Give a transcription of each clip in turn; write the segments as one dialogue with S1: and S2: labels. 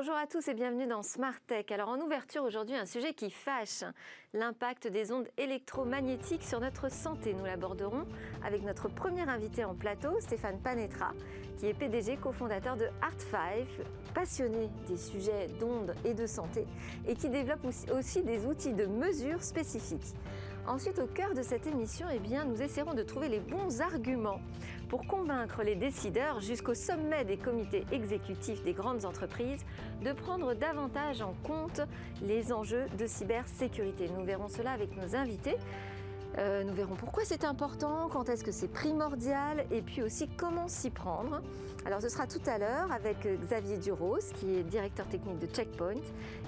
S1: Bonjour à tous et bienvenue dans Smart Tech. Alors en ouverture aujourd'hui, un sujet qui fâche, l'impact des ondes électromagnétiques sur notre santé. Nous l'aborderons avec notre premier invité en plateau, Stéphane Panetra, qui est PDG cofondateur de Art5, passionné des sujets d'ondes et de santé et qui développe aussi des outils de mesure spécifiques. Ensuite, au cœur de cette émission, eh bien, nous essaierons de trouver les bons arguments pour convaincre les décideurs jusqu'au sommet des comités exécutifs des grandes entreprises de prendre davantage en compte les enjeux de cybersécurité. Nous verrons cela avec nos invités. Euh, nous verrons pourquoi c'est important, quand est-ce que c'est primordial et puis aussi comment s'y prendre. Alors ce sera tout à l'heure avec Xavier Duros qui est directeur technique de Checkpoint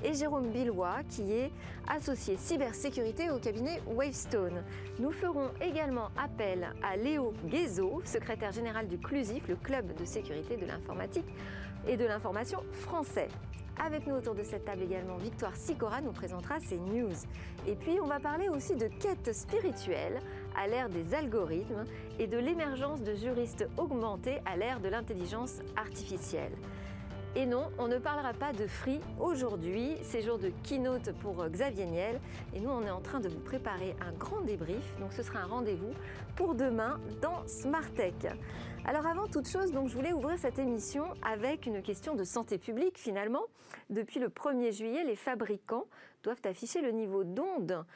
S1: et Jérôme Billois qui est associé cybersécurité au cabinet Wavestone. Nous ferons également appel à Léo Guézo, secrétaire général du CLUSIF, le club de sécurité de l'informatique et de l'information français. Avec nous autour de cette table également, Victoire Sicora nous présentera ses news. Et puis, on va parler aussi de quête spirituelle à l'ère des algorithmes et de l'émergence de juristes augmentés à l'ère de l'intelligence artificielle. Et non, on ne parlera pas de Free aujourd'hui, c'est jour de keynote pour Xavier Niel. Et nous, on est en train de vous préparer un grand débrief. Donc ce sera un rendez-vous pour demain dans Smart Tech. Alors avant toute chose, donc, je voulais ouvrir cette émission avec une question de santé publique finalement. Depuis le 1er juillet, les fabricants doivent afficher le niveau d'onde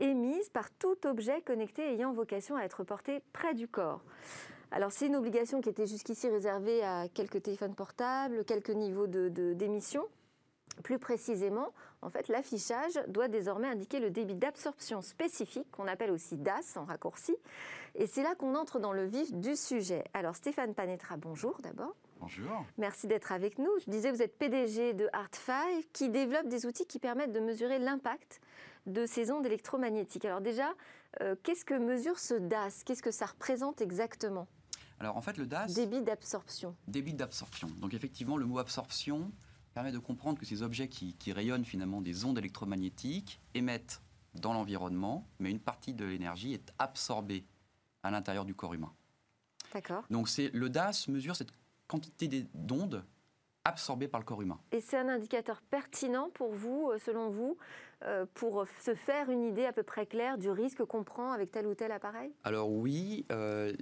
S1: émise par tout objet connecté ayant vocation à être porté près du corps. Alors c'est une obligation qui était jusqu'ici réservée à quelques téléphones portables, quelques niveaux d'émission. Plus précisément, en fait, l'affichage doit désormais indiquer le débit d'absorption spécifique, qu'on appelle aussi DAS en raccourci. Et c'est là qu'on entre dans le vif du sujet. Alors Stéphane Panetra, bonjour d'abord.
S2: Bonjour.
S1: Merci d'être avec nous. Je disais, vous êtes PDG de Art5 qui développe des outils qui permettent de mesurer l'impact de ces ondes électromagnétiques. Alors déjà, euh, qu'est-ce que mesure ce DAS? Qu'est-ce que ça représente exactement?
S2: Alors en fait, le DAS.
S1: Débit d'absorption.
S2: Débit d'absorption. Donc effectivement, le mot absorption permet de comprendre que ces objets qui, rayonnent finalement des ondes électromagnétiques émettent dans l'environnement, mais une partie de l'énergie est absorbée à l'intérieur du corps humain.
S1: D'accord.
S2: Donc c'est le DAS mesure cette quantité d'ondes absorbées par le corps humain.
S1: Et c'est un indicateur pertinent pour vous, euh, selon vous, euh, pour se faire une idée à peu près claire du risque qu'on prend avec tel ou tel appareil?
S2: Alors oui, euh,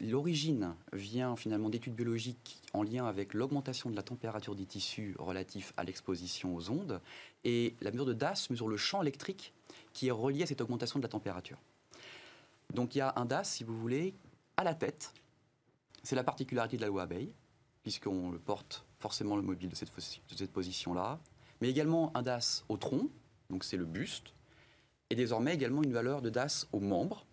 S2: l'origine vient finalement d'études biologiques en lien avec l'augmentation de la température des tissus relatifs à l'exposition aux ondes. Et la mesure de DAS mesure le champ électrique qui est relié à cette augmentation de la température. Donc il y a un DAS, si vous voulez, à la tête. C'est la particularité de la loi Abeille, puisqu'on le porte forcément le mobile de cette, position-là, mais également un DAS au tronc, donc c'est le buste, et désormais également une valeur de DAS aux membres.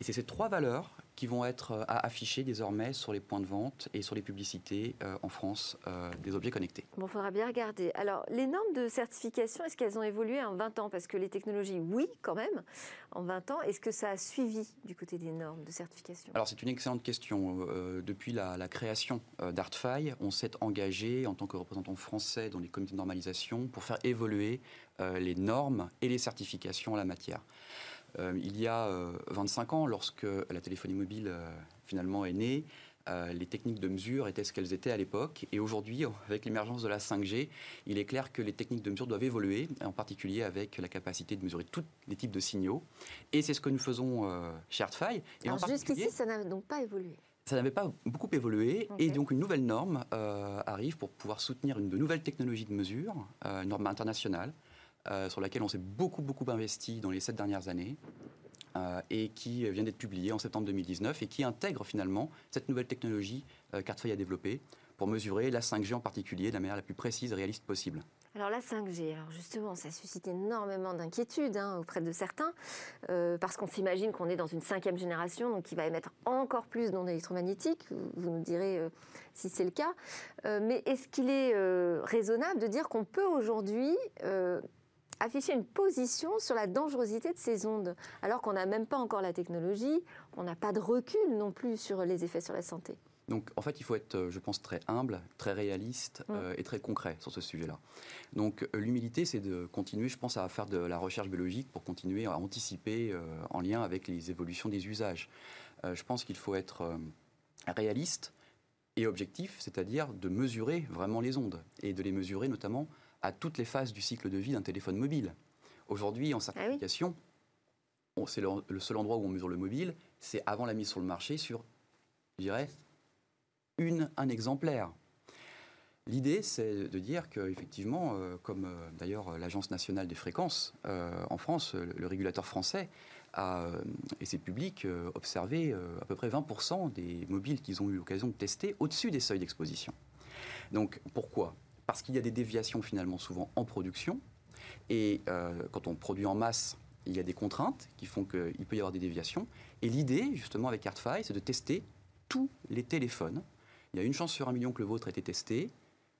S2: Et c'est ces trois valeurs qui vont être euh, affichées désormais sur les points de vente et sur les publicités euh, en France euh, des objets connectés.
S1: Bon, il faudra bien regarder. Alors, les normes de certification, est-ce qu'elles ont évolué en 20 ans? Parce que les technologies, oui, quand même, en 20 ans. Est-ce que ça a suivi du côté des normes de certification?
S2: Alors, c'est une excellente question. depuis la, la création d'Artfy, on s'est engagé en tant que représentant français dans les comités de normalisation pour faire évoluer les normes et les certifications en la matière. Euh, il y a 25 euh, ans, lorsque la téléphonie mobile euh, finalement est née, les techniques de mesure étaient ce qu'elles étaient à l'époque. Et aujourd'hui, avec l'émergence de la 5G, il est clair que les techniques de mesure doivent évoluer, en particulier avec la capacité de mesurer tous les types de signaux. Et c'est ce que nous faisons chez Artfy.
S1: Jusqu'ici, ça n'a donc pas évolué
S2: ça n'avait pas beaucoup évolué et donc une nouvelle norme arrive pour pouvoir soutenir une de nouvelles technologies de mesure, une norme internationale, euh, sur laquelle on s'est beaucoup, beaucoup investi dans les sept dernières années. Euh, et qui vient d'être publiée en septembre 2019 et qui intègre finalement cette nouvelle technologie euh, a développée pour mesurer la 5G en particulier de la manière la plus précise et réaliste possible.
S1: Alors la 5G, alors justement, ça suscite énormément d'inquiétudes hein, auprès de certains, euh, parce qu'on s'imagine qu'on est dans une cinquième génération, donc qui va émettre encore plus d'ondes électromagnétiques. Vous, nous direz si c'est le cas. mais est-ce qu'il est raisonnable de dire qu'on peut aujourd'hui afficher une position sur la dangerosité de ces ondes, alors qu'on n'a même pas encore la technologie, on n'a pas de recul non plus sur les effets sur la santé.
S2: Donc, en fait, il faut être, euh, je pense, très humble, très réaliste mm. euh, et très concret sur ce sujet-là. Donc, euh, l'humilité, c'est de continuer, je pense, à faire de la recherche biologique pour continuer à anticiper en lien avec les évolutions des usages. je pense qu'il faut être réaliste et objectif, c'est-à-dire de mesurer vraiment les ondes et de les mesurer notamment à toutes les phases du cycle de vie d'un téléphone mobile. Aujourd'hui, en
S1: Ah
S2: certification, on- c'est le, le seul endroit où on mesure le mobile, c'est avant la mise sur le marché sur, je dirais, une, un exemplaire. L'idée, c'est de dire qu'effectivement, euh, comme euh, d'ailleurs l'Agence nationale des fréquences euh, en France, euh, le, le régulateur français, a, et ses publics, observé à peu près 20% des mobiles qu'ils ont eu l'occasion de tester au-dessus des seuils d'exposition. Donc pourquoi? Parce qu'il y a des déviations finalement souvent en production, et euh, quand on produit en masse, il y a des contraintes qui font qu'il peut y avoir des déviations. Et l'idée, justement, avec ArtFi, c'est de tester tous les téléphones. Il y a une chance sur un million que le vôtre ait été testé.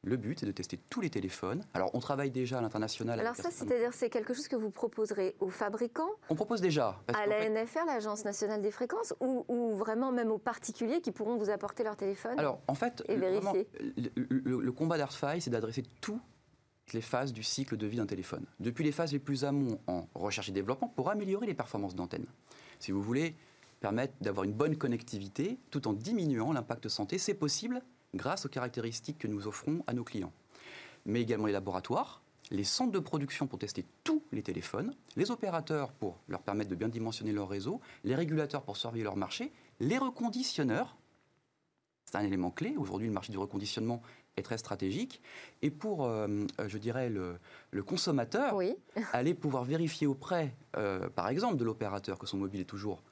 S2: Le but, c'est de tester tous les téléphones. Alors, on travaille déjà à l'international.
S1: Alors ça, c'est-à-dire c'est quelque chose que vous proposerez aux fabricants,
S2: On propose déjà.
S1: à la
S2: fait-
S1: NFR, l'Agence nationale des fréquences, ou, ou vraiment même aux particuliers qui pourront vous apporter leur téléphone
S2: Alors, en fait,
S1: Et
S2: le, vraiment,
S1: vérifier.
S2: le, le- le combat d'ArtFi, c'est d'adresser toutes les phases du cycle de vie d'un téléphone. Depuis les phases les plus amont en recherche et développement pour améliorer les performances d'antenne. Si vous voulez permettre d'avoir une bonne connectivité tout en diminuant l'impact santé, c'est possible grâce aux caractéristiques que nous offrons à nos clients. Mais également les laboratoires, les centres de production pour tester tous les téléphones, les opérateurs pour leur permettre de bien dimensionner leur réseau, les régulateurs pour surveiller leur marché, les reconditionneurs c'est un élément clé. Aujourd'hui, le marché du reconditionnement est très stratégique. Et pour, euh, euh, je dirais, le, le consommateur,
S1: Oui.
S2: aller pouvoir vérifier auprès, euh, par exemple, de l'opérateur que son mobile est toujours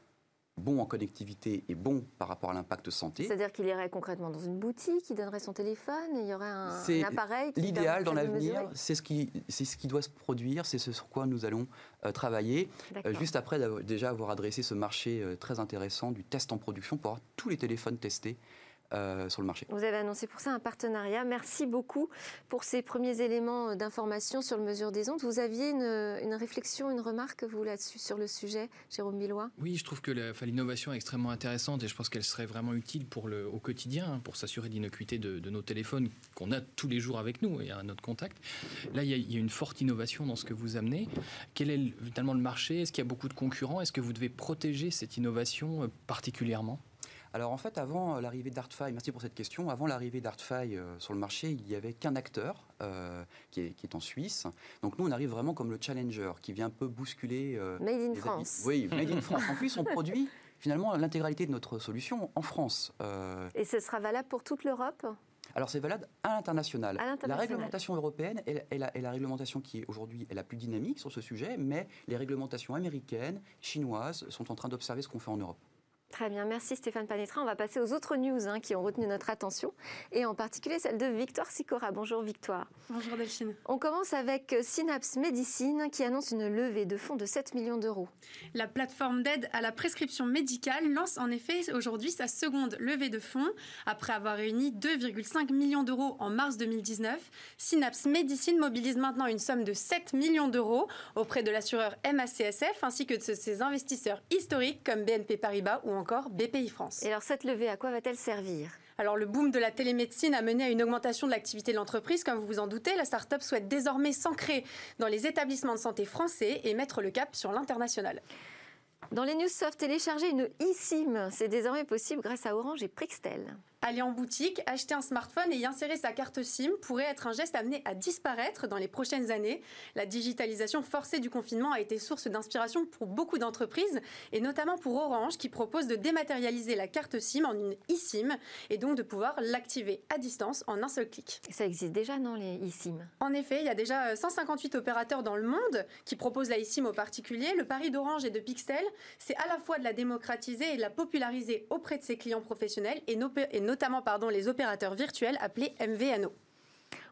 S2: bon en connectivité et bon par rapport à l'impact santé.
S1: C'est-à-dire qu'il irait concrètement dans une boutique, il donnerait son téléphone, il y aurait un, appareil qui
S2: L'idéal dans l'avenir, c'est ce, qui, ce qui doit se produire, c'est ce sur quoi nous allons euh, travailler, euh, juste après déjà avoir adressé ce marché euh, très intéressant du test en production pour avoir tous les téléphones testés euh, sur le marché.
S1: Vous avez annoncé pour ça un partenariat. Merci beaucoup pour ces premiers éléments d'information sur le mesure des ondes. Vous aviez une, une réflexion, une remarque, vous, là-dessus, sur le sujet, Jérôme Billois?
S3: Oui, je trouve que l'innovation est extrêmement intéressante et je pense qu'elle serait vraiment utile pour le, au quotidien, hein, pour s'assurer de l'innocuité de, de nos téléphones qu'on a tous les jours avec nous et à notre contact. Là, il y, a, il y a une forte innovation dans ce que vous amenez. Quel est le- finalement le marché? Est-ce qu'il y a beaucoup de concurrents? Est-ce que vous devez protéger cette innovation euh, particulièrement?
S2: Alors en fait, avant euh, l'arrivée d'ArtFi, merci pour cette question, avant l'arrivée d'ArtFi euh, sur le marché, il n'y avait qu'un acteur euh, qui, est, qui est en Suisse. Donc nous, on arrive vraiment comme le challenger qui vient un peu bousculer... euh,
S1: Made in
S2: les
S1: France.
S2: Oui, Made in France. En plus, on produit finalement l'intégralité de notre solution en France. Euh,
S1: Et ce sera valable pour toute l'Europe?
S2: Alors c'est valable à l'international. La réglementation européenne est, est la, est la réglementation qui est aujourd'hui est la plus dynamique sur ce sujet, mais les réglementations américaines, chinoises sont en train d'observer ce qu'on fait en Europe.
S1: Très bien, merci Stéphane Panetra. On va passer aux autres news hein, qui ont retenu notre attention, et en particulier celle de Victoire Sicora. Bonjour Victoire.
S4: Bonjour Delphine.
S1: On commence avec euh, Synapse Medicine qui annonce une levée de fonds de 7 millions d'euros.
S4: La plateforme d'aide à la prescription médicale lance en effet aujourd'hui sa seconde levée de fonds. Après avoir réuni 2,5 millions d'euros en mars 2019, Synapse Medicine mobilise maintenant une somme de 7 millions d'euros auprès de l'assureur MACSF ainsi que de ses investisseurs historiques comme BNP Paribas ou encore BPI France.
S1: Et alors cette levée, à quoi va-t-elle servir?
S4: Alors le boom de la télémédecine a mené à une augmentation de l'activité de l'entreprise. Comme vous vous en doutez, la start-up souhaite désormais s'ancrer dans les établissements de santé français et mettre le cap sur l'international.
S1: Dans les news soft, télécharger une eSIM, c'est désormais possible grâce à Orange et Prixtel.
S4: Aller en boutique, acheter un smartphone et y insérer sa carte SIM pourrait être un geste amené à disparaître dans les prochaines années. La digitalisation forcée du confinement a été source d'inspiration pour beaucoup d'entreprises et notamment pour Orange qui propose de dématérialiser la carte SIM en une eSIM et donc de pouvoir l'activer à distance en un seul clic.
S1: Ça existe déjà, non, les eSIM?
S4: En effet, il y a déjà 158 opérateurs dans le monde qui proposent la eSIM aux particuliers. Le pari d'Orange et de Pixel, c'est à la fois de la démocratiser et de la populariser auprès de ses clients professionnels et, no- et notamment les opérateurs virtuels appelés MVNO.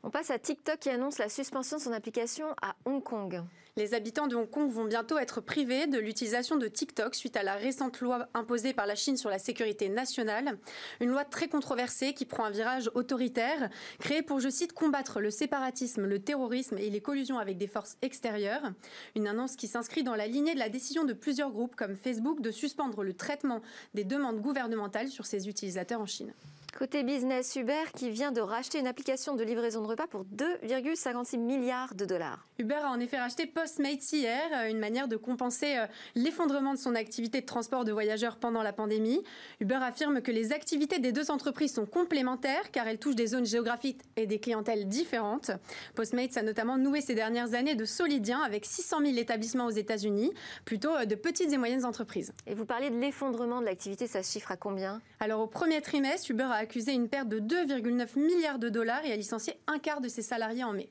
S1: On passe à TikTok qui annonce la suspension de son application à Hong Kong.
S4: Les habitants de Hong Kong vont bientôt être privés de l'utilisation de TikTok suite à la récente loi imposée par la Chine sur la sécurité nationale. Une loi très controversée qui prend un virage autoritaire, créée pour, je cite, combattre le séparatisme, le terrorisme et les collusions avec des forces extérieures. Une annonce qui s'inscrit dans la lignée de la décision de plusieurs groupes comme Facebook de suspendre le traitement des demandes gouvernementales sur ses utilisateurs en Chine.
S1: Côté business, Uber qui vient de racheter une application de livraison de repas pour 2,56 milliards de dollars.
S4: Uber a en effet racheté Postmates hier, une manière de compenser l'effondrement de son activité de transport de voyageurs pendant la pandémie. Uber affirme que les activités des deux entreprises sont complémentaires car elles touchent des zones géographiques et des clientèles différentes. Postmates a notamment noué ces dernières années de solides liens avec 600 000 établissements aux États-Unis, plutôt de petites et moyennes entreprises.
S1: Et vous parlez de l'effondrement de l'activité, ça se chiffre à combien?
S4: Alors au premier trimestre, Uber a accusé une perte de 2,9 milliards de dollars et a licencié un quart de ses salariés en mai.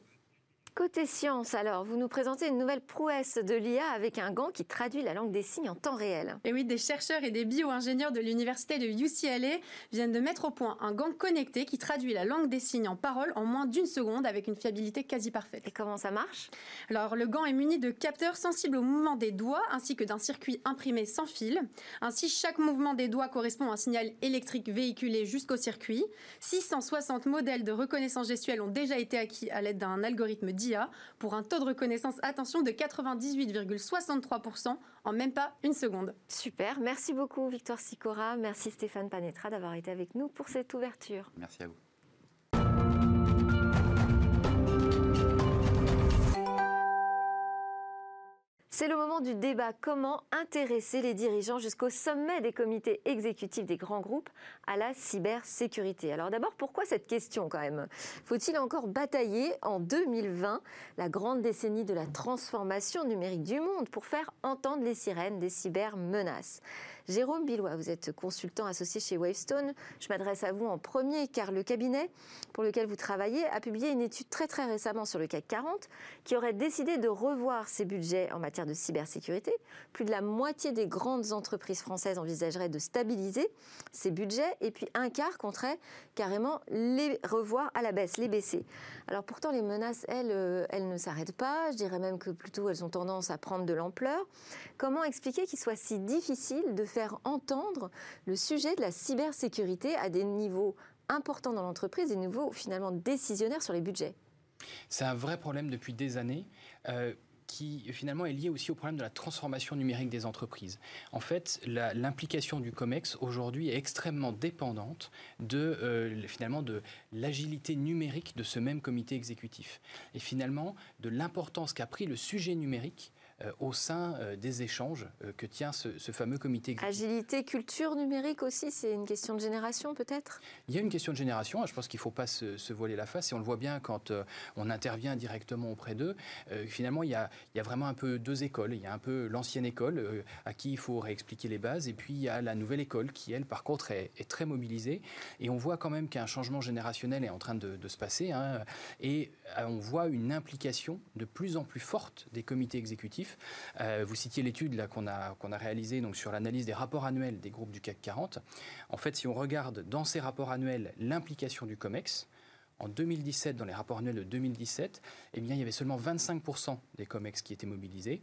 S1: Côté science, alors, vous nous présentez une nouvelle prouesse de l'IA avec un gant qui traduit la langue des signes en temps réel.
S4: Et oui, des chercheurs et des bio-ingénieurs de l'université de UCLA viennent de mettre au point un gant connecté qui traduit la langue des signes en parole en moins d'une seconde avec une fiabilité quasi parfaite.
S1: Et comment ça marche?
S4: Alors, le gant est muni de capteurs sensibles au mouvement des doigts ainsi que d'un circuit imprimé sans fil. Ainsi, chaque mouvement des doigts correspond à un signal électrique véhiculé jusqu'au circuit. 660 modèles de reconnaissance gestuelle ont déjà été acquis à l'aide d'un algorithme pour un taux de reconnaissance, attention, de 98,63% en même pas une seconde.
S1: Super, merci beaucoup Victoire Sicora, merci Stéphane Panetra d'avoir été avec nous pour cette ouverture.
S2: Merci à vous.
S1: C'est le moment du débat. Comment intéresser les dirigeants jusqu'au sommet des comités exécutifs des grands groupes à la cybersécurité? Alors d'abord, pourquoi cette question quand même? Faut-il encore batailler en 2020, la grande décennie de la transformation numérique du monde, pour faire entendre les sirènes des cybermenaces? Jérôme Billois, vous êtes consultant associé chez Wavestone. Je m'adresse à vous en premier car le cabinet pour lequel vous travaillez a publié une étude très très récemment sur le CAC 40 qui aurait décidé de revoir ses budgets en matière de cybersécurité. Plus de la moitié des grandes entreprises françaises envisageraient de stabiliser ces budgets et puis un quart compterait carrément les revoir à la baisse, les baisser. Alors pourtant les menaces, elles, euh, elles ne s'arrêtent pas. Je dirais même que plutôt elles ont tendance à prendre de l'ampleur. Comment expliquer qu'il soit si difficile de faire entendre le sujet de la cybersécurité à des niveaux importants dans l'entreprise, des niveaux finalement décisionnaires sur les budgets
S3: C'est un vrai problème depuis des années. Euh, qui finalement est lié aussi au problème de la transformation numérique des entreprises. En fait, l'implication du COMEX aujourd'hui est extrêmement dépendante de euh, finalement de l'agilité numérique de ce même comité exécutif et finalement de l'importance qu'a pris le sujet numérique au sein euh, des échanges euh, que tient ce, fameux comité
S1: exécutif. Agilité, culture numérique aussi, c'est une question de génération peut-être?
S3: Il y a une question de génération, je pense qu'il ne faut pas se, voiler la face, et on le voit bien quand on intervient directement auprès d'eux. finalement, il y, a, il y, a, vraiment un peu deux écoles. Il y a un peu l'ancienne école, à qui il faut réexpliquer les bases, et puis il y a la nouvelle école, qui, elle, par contre, est, très mobilisée. Et on voit quand même qu'un changement générationnel est en train de, se passer, hein, et on voit une implication de plus en plus forte des comités exécutifs euh, vous citiez l'étude qu'on a, qu'on a réalisée donc, sur l'analyse des rapports annuels des groupes du CAC 40. En fait, si on regarde dans ces rapports annuels l'implication du COMEX, en 2017, dans les rapports annuels de 2017, eh bien, il y avait seulement 25% des COMEX qui étaient mobilisés.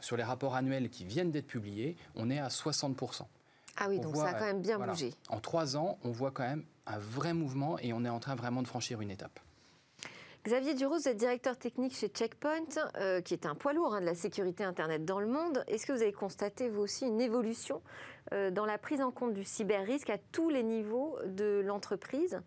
S3: Sur les rapports annuels qui viennent d'être publiés, on est à 60%.
S1: Ah oui, donc ça a quand même bien bougé.
S3: En trois ans, on voit quand même un vrai mouvement et on est en train vraiment de franchir une étape.
S1: Xavier Duros, vous êtes directeur technique chez Checkpoint, euh, qui est un poids lourd hein, de la sécurité Internet dans le monde. Est-ce que vous avez constaté, vous aussi, une évolution euh, dans la prise en compte du cyber-risque à tous les niveaux de l'entreprise?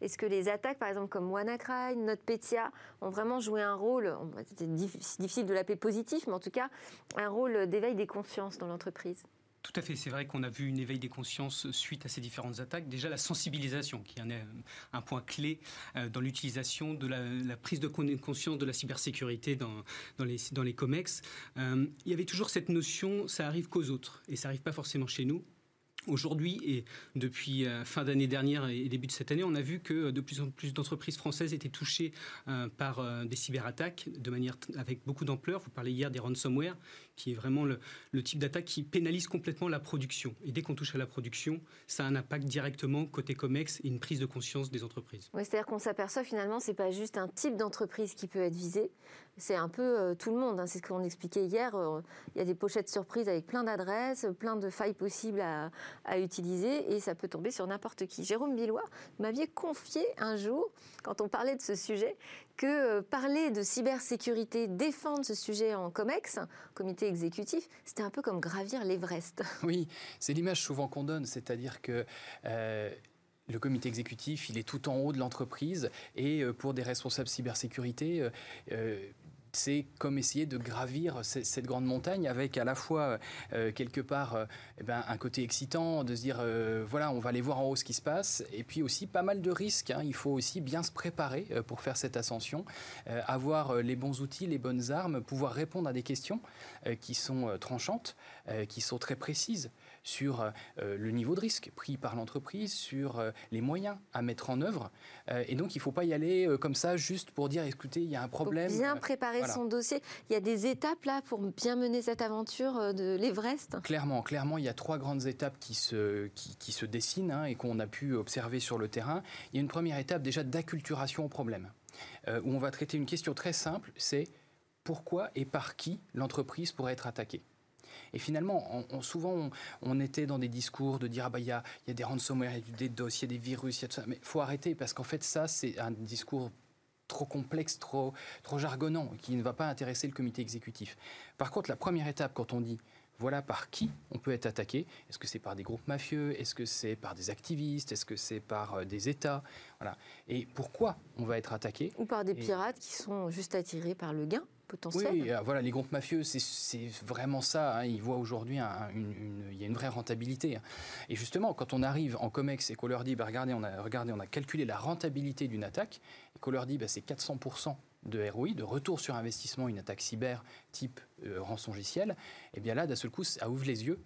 S1: Est-ce que les attaques, par exemple, comme WannaCry, NotPetya, ont vraiment joué un rôle, c'est difficile de l'appeler positif, mais en tout cas, un rôle d'éveil des consciences dans l'entreprise?
S5: Tout à fait, c'est vrai qu'on a vu une éveil des consciences suite à ces différentes attaques. Déjà la sensibilisation, qui est un, point clé euh, dans l'utilisation de la, prise de conscience de la cybersécurité dans, dans, les, dans les COMEX. Euh, il y avait toujours cette notion, ça arrive qu'aux autres, et ça arrive pas forcément chez nous. Aujourd'hui et depuis euh, fin d'année dernière et début de cette année, on a vu que de plus en plus d'entreprises françaises étaient touchées par des cyberattaques de manière avec beaucoup d'ampleur. Vous parlez hier des ransomware, qui est vraiment le, type d'attaque qui pénalise complètement la production. Et dès qu'on touche à la production, ça a un impact directement côté COMEX et une prise de conscience des entreprises.
S1: c'est-à-dire qu'on s'aperçoit finalement, c'est pas juste un type d'entreprise qui peut être visé, c'est un peu euh, tout le monde. Hein. C'est ce qu'on expliquait hier. Euh, il y a des pochettes surprises avec plein d'adresses, plein de failles possibles à, utiliser et ça peut tomber sur n'importe qui. Jérôme Billois, vous m'aviez confié un jour, quand on parlait de ce sujet, que euh, parler de cybersécurité, défendre ce sujet en COMEX, comité exécutif, c'était un peu comme gravir l'Everest.
S3: Oui, c'est l'image souvent qu'on donne, c'est-à-dire que le comité exécutif, il est tout en haut de l'entreprise et pour des responsables cybersécurité, c'est comme essayer de gravir cette grande montagne avec à la fois euh, quelque part euh, eh ben, un côté excitant de se dire euh, voilà on va aller voir en haut ce qui se passe et puis aussi pas mal de risques. Hein. Il faut aussi bien se préparer pour faire cette ascension, avoir les bons outils, les bonnes armes, pouvoir répondre à des questions qui sont tranchantes, qui sont très précises sur euh, le niveau de risque pris par l'entreprise, sur euh, les moyens à mettre en œuvre. Euh, et donc, il ne faut pas y aller comme ça juste pour dire, écoutez, il y a un problème.
S1: Faut bien préparer son dossier. Il y a des étapes là pour bien mener cette aventure de l'Everest?
S3: Clairement, clairement, il y a trois grandes étapes qui se, qui, se dessinent hein, et qu'on a pu observer sur le terrain. Il y a une première étape déjà d'acculturation au problème, où on va traiter une question très simple, c'est pourquoi et par qui l'entreprise pourrait être attaquée? Et finalement, souvent, on, était dans des discours de dire ah bah il y a, des ransomware, il y a des dossiers, des virus, il y a tout ça. Mais faut arrêter parce qu'en fait, ça, c'est un discours trop complexe, trop, trop jargonnant, qui ne va pas intéresser le comité exécutif. Par contre, la première étape, quand on dit voilà par qui on peut être attaqué. Est-ce que c'est par des groupes mafieux? Est-ce que c'est par des activistes? Est-ce que c'est par euh, des États? Voilà. Et pourquoi on va être attaqué?
S1: Ou par des pirates qui sont juste attirés par le gain
S3: oui, euh, voilà, les groupes mafieux, c'est vraiment ça. Hein. Ils voient aujourd'hui une, il y a une vraie rentabilité. Hein. Et justement, quand on arrive en COMEX et qu'on leur dit, bah, regardez, on a, regardez, on a calculé la rentabilité d'une attaque, et qu'on leur dit, bah, c'est 400% de ROI, de retour sur investissement, une attaque cyber type euh, rançongiciel, et eh bien là, d'un seul coup, ça ouvre les yeux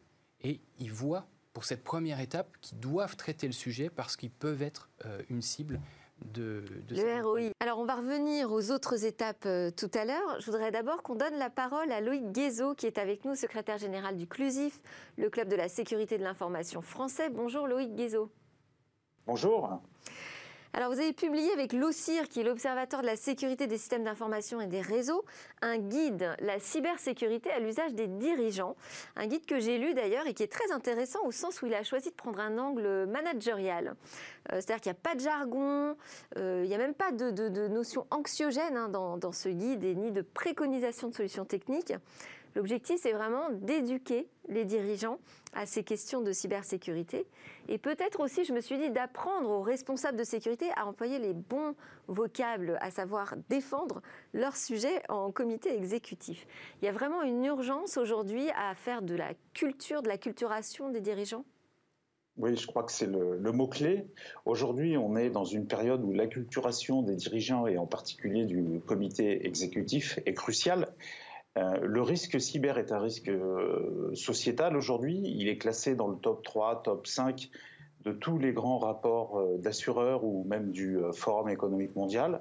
S3: et ils voient pour cette première étape qu'ils doivent traiter le sujet parce qu'ils peuvent être euh, une cible de,
S1: le ROI. Alors on va revenir aux autres étapes euh, tout à l'heure. Je voudrais d'abord qu'on donne la parole à Loïc Guézot qui est avec nous, secrétaire général du CLUSIF, le club de la sécurité de l'information français. Bonjour Loïc Guézot.
S6: Bonjour.
S1: Alors, vous avez publié avec l'OCIR, qui est l'Observatoire de la sécurité des systèmes d'information et des réseaux, un guide, la cybersécurité à l'usage des dirigeants. Un guide que j'ai lu d'ailleurs et qui est très intéressant au sens où il a choisi de prendre un angle managérial. Euh, c'est-à-dire qu'il n'y a pas de jargon, euh, il n'y a même pas de, de, notion anxiogène hein, dans, dans ce guide et ni de préconisation de solutions techniques. L'objectif, c'est vraiment d'éduquer les dirigeants à ces questions de cybersécurité. Et peut-être aussi, je me suis dit, d'apprendre aux responsables de sécurité à employer les bons vocables, à savoir défendre leur sujet en comité exécutif. Il y a vraiment une urgence aujourd'hui à faire de la culture, de la culturation des dirigeants?
S6: Oui, je crois que c'est le, mot-clé. Aujourd'hui, on est dans une période où l'acculturation des dirigeants et en particulier du comité exécutif est cruciale. Euh, le risque cyber est un risque euh, sociétal aujourd'hui. Il est classé dans le top 3, top 5 de tous les grands rapports euh, d'assureurs ou même du Forum économique mondial.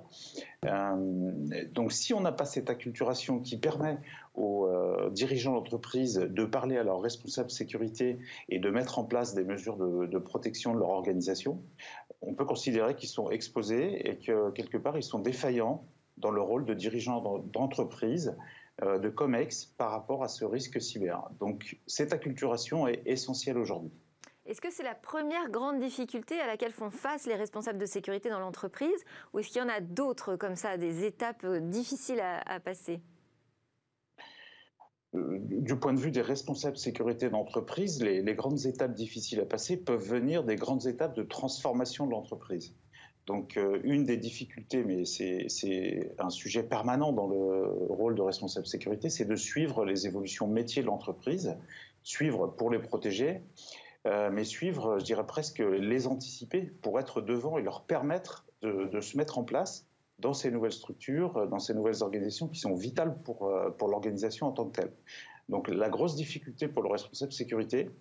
S6: donc si on n'a pas cette acculturation qui permet aux dirigeants d'entreprise de parler à leurs responsables sécurité et de mettre en place des mesures de, de protection de leur organisation, on peut considérer qu'ils sont exposés et que quelque part ils sont défaillants dans le rôle de dirigeants d'entreprise de COMEX par rapport à ce risque cyber. Donc cette acculturation est essentielle aujourd'hui.
S1: Est-ce que c'est la première grande difficulté à laquelle font face les responsables de sécurité dans l'entreprise ou est-ce qu'il y en a d'autres comme ça, des étapes euh, difficiles à, passer?
S6: Euh, du point de vue des responsables de sécurité d'entreprise, les, grandes étapes difficiles à passer peuvent venir des grandes étapes de transformation de l'entreprise. Donc euh, une des difficultés, mais c'est un sujet permanent dans le rôle de responsable sécurité, c'est de suivre les évolutions métiers de l'entreprise, suivre pour les protéger, euh, mais suivre, je dirais presque les anticiper pour être devant et leur permettre de, se mettre en place dans ces nouvelles structures, dans ces nouvelles organisations qui sont vitales pour, euh, pour l'organisation en tant que telle. Donc la grosse difficulté pour le responsable sécurité,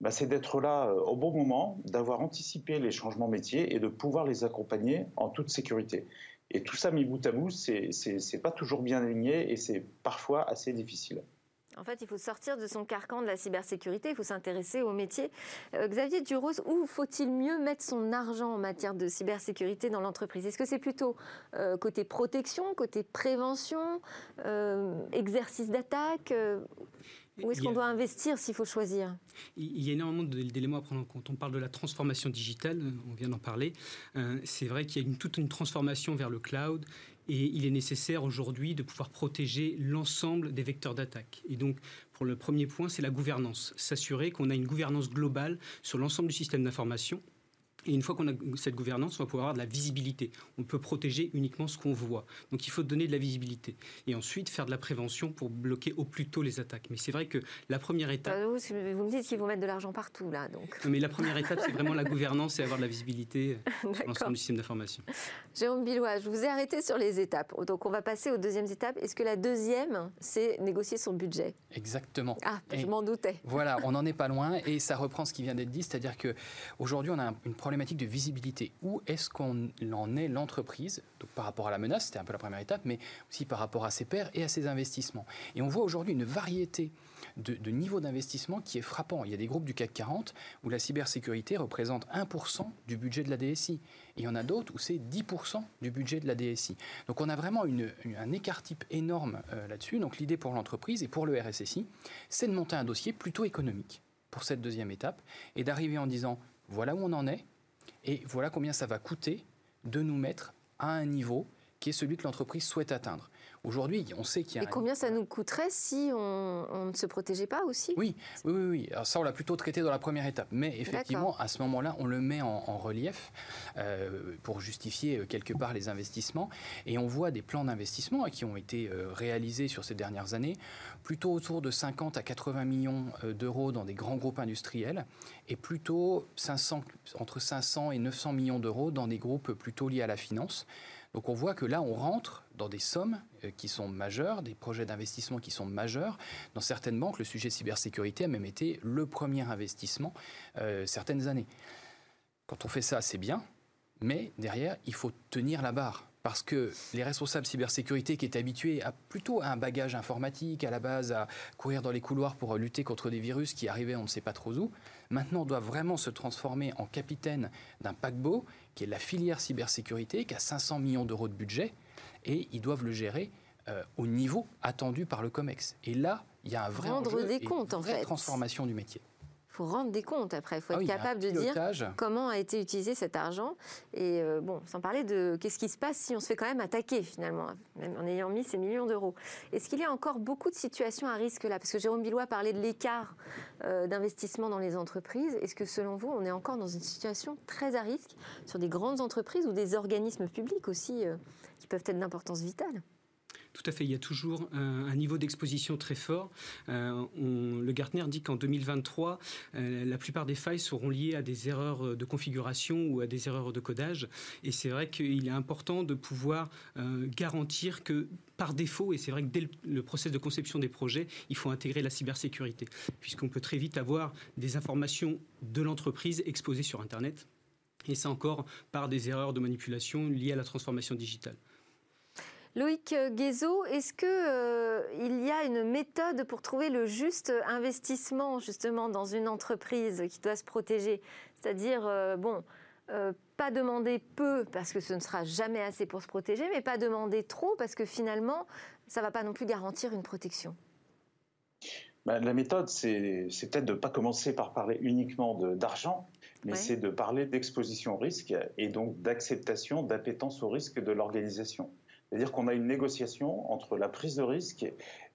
S6: bah, c'est d'être là euh, au bon moment, d'avoir anticipé les changements métiers et de pouvoir les accompagner en toute sécurité. Et tout ça mis bout à bout, c'est pas toujours bien aligné et c'est parfois assez difficile.
S1: En fait, il faut sortir de son carcan de la cybersécurité, il faut s'intéresser au métier. Euh, Xavier Duros, où faut-il mieux mettre son argent en matière de cybersécurité dans l'entreprise? Est-ce que c'est plutôt euh, côté protection, côté prévention, exercice d'attaque où est-ce qu'on doit investir s'il faut choisir?
S5: Il y a énormément d'éléments à prendre en compte. On parle de la transformation digitale, on vient d'en parler. Euh, c'est vrai qu'il y a une, toute une transformation vers le cloud et il est nécessaire aujourd'hui de pouvoir protéger l'ensemble des vecteurs d'attaque. Et donc, pour le premier point, c'est la gouvernance. S'assurer qu'on a une gouvernance globale sur l'ensemble du système d'information Et une fois qu'on a cette gouvernance, on va pouvoir avoir de la visibilité. On peut protéger uniquement ce qu'on voit. Donc il faut donner de la visibilité. Et ensuite faire de la prévention pour bloquer au plus tôt les attaques. Mais c'est vrai que la première étape...
S1: vous, me dites qu'ils vont mettre de l'argent partout là. Donc.
S5: mais la première étape, c'est vraiment la gouvernance et avoir de la visibilité sur l'ensemble du système d'information.
S1: Jérôme Billois, je vous ai arrêté sur les étapes. Donc on va passer aux deuxièmes étapes. Est-ce que la deuxième, c'est négocier son budget?
S3: Exactement.
S1: Ah, je m'en doutais.
S3: Voilà, on n'en est pas loin et ça reprend ce qui vient d'être dit, c'est-à-dire qu'aujourd'hui on a une problématique de visibilité. Où est-ce qu'on en est l'entreprise? Donc par rapport à la menace, c'était un peu la première étape, mais aussi par rapport à ses pairs et à ses investissements. Et on voit aujourd'hui une variété de, de niveaux d'investissement qui est frappant. Il y a des groupes du CAC 40 où la cybersécurité représente 1% du budget de la DSI. Et il y en a d'autres où c'est 10% du budget de la DSI. Donc on a vraiment une, un écart type énorme euh, là-dessus. Donc l'idée pour l'entreprise et pour le RSSI, c'est de monter un dossier plutôt économique pour cette deuxième étape et d'arriver en disant voilà où on en est, et voilà combien ça va coûter de nous mettre à un niveau qui est celui que l'entreprise souhaite atteindre. Aujourd'hui, on sait qu'il y a.
S1: Et combien ça nous coûterait si on, ne se protégeait pas aussi?
S3: Oui, oui, oui, oui. Alors ça, on l'a plutôt traité dans la première étape. Mais effectivement, à ce moment-là, on le met en, relief euh, pour justifier euh, quelque part les investissements. Et on voit des plans d'investissement qui ont été euh, réalisés sur ces dernières années, plutôt autour de 50 à 80 millions d'euros dans des grands groupes industriels, et plutôt 500, entre 500 et 900 millions d'euros dans des groupes plutôt liés à la finance. Donc on voit que là, on rentre dans des sommes euh, qui sont majeures, des projets d'investissement qui sont majeurs. Dans certaines banques, le sujet cybersécurité a même été le premier investissement euh, certaines années. Quand on fait ça, c'est bien, mais derrière, il faut tenir la barre. Parce que les responsables cybersécurité qui étaient habitués à plutôt à un bagage informatique, à la base à courir dans les couloirs pour lutter contre des virus qui arrivaient on ne sait pas trop où, maintenant doivent vraiment se transformer en capitaine d'un paquebot qui est la filière cybersécurité, qui a 500 millions d'euros de budget, et ils doivent le gérer euh, au niveau attendu par le COMEX. Et là, il y a un vrai
S1: Rendre des comptes,
S3: une vraie
S1: en fait.
S3: transformation du métier.
S1: Il faut rendre des comptes après. Il faut
S3: ah
S1: être capable de dire comment a été utilisé cet argent. Et euh, bon, sans parler de qu'est-ce qui se passe si on se fait quand même attaquer finalement, même en ayant mis ces millions d'euros. Est-ce qu'il y a encore beaucoup de situations à risque là? Parce que Jérôme Billois parlait de l'écart euh, d'investissement dans les entreprises. Est-ce que selon vous, on est encore dans une situation très à risque sur des grandes entreprises ou des organismes publics aussi euh, qui peuvent être d'importance vitale?
S5: Tout à fait, il y a toujours un, niveau d'exposition très fort. Euh, le Gartner dit qu'en 2023, euh, la plupart des failles seront liées à des erreurs de configuration ou à des erreurs de codage. Et c'est vrai qu'il est important de pouvoir euh, garantir que par défaut, et c'est vrai que dès le, le, process de conception des projets, il faut intégrer la cybersécurité, puisqu'on peut très vite avoir des informations de l'entreprise exposées sur Internet. Et c'est encore par des erreurs de manipulation liées à la transformation digitale.
S1: Loïc Guézo, est-ce qu'il euh, y a une méthode pour trouver le juste investissement justement dans une entreprise qui doit se protéger? C'est-à-dire, euh, bon, euh, pas demander peu parce que ce ne sera jamais assez pour se protéger, mais pas demander trop parce que finalement, ça ne va pas non plus garantir une protection.
S6: Ben, la méthode, c'est peut-être de ne pas commencer par parler uniquement d'argent, mais c'est de parler d'exposition au risque et donc d'acceptation, d'appétence au risque de l'organisation. C'est-à-dire qu'on a une négociation entre la prise de risque,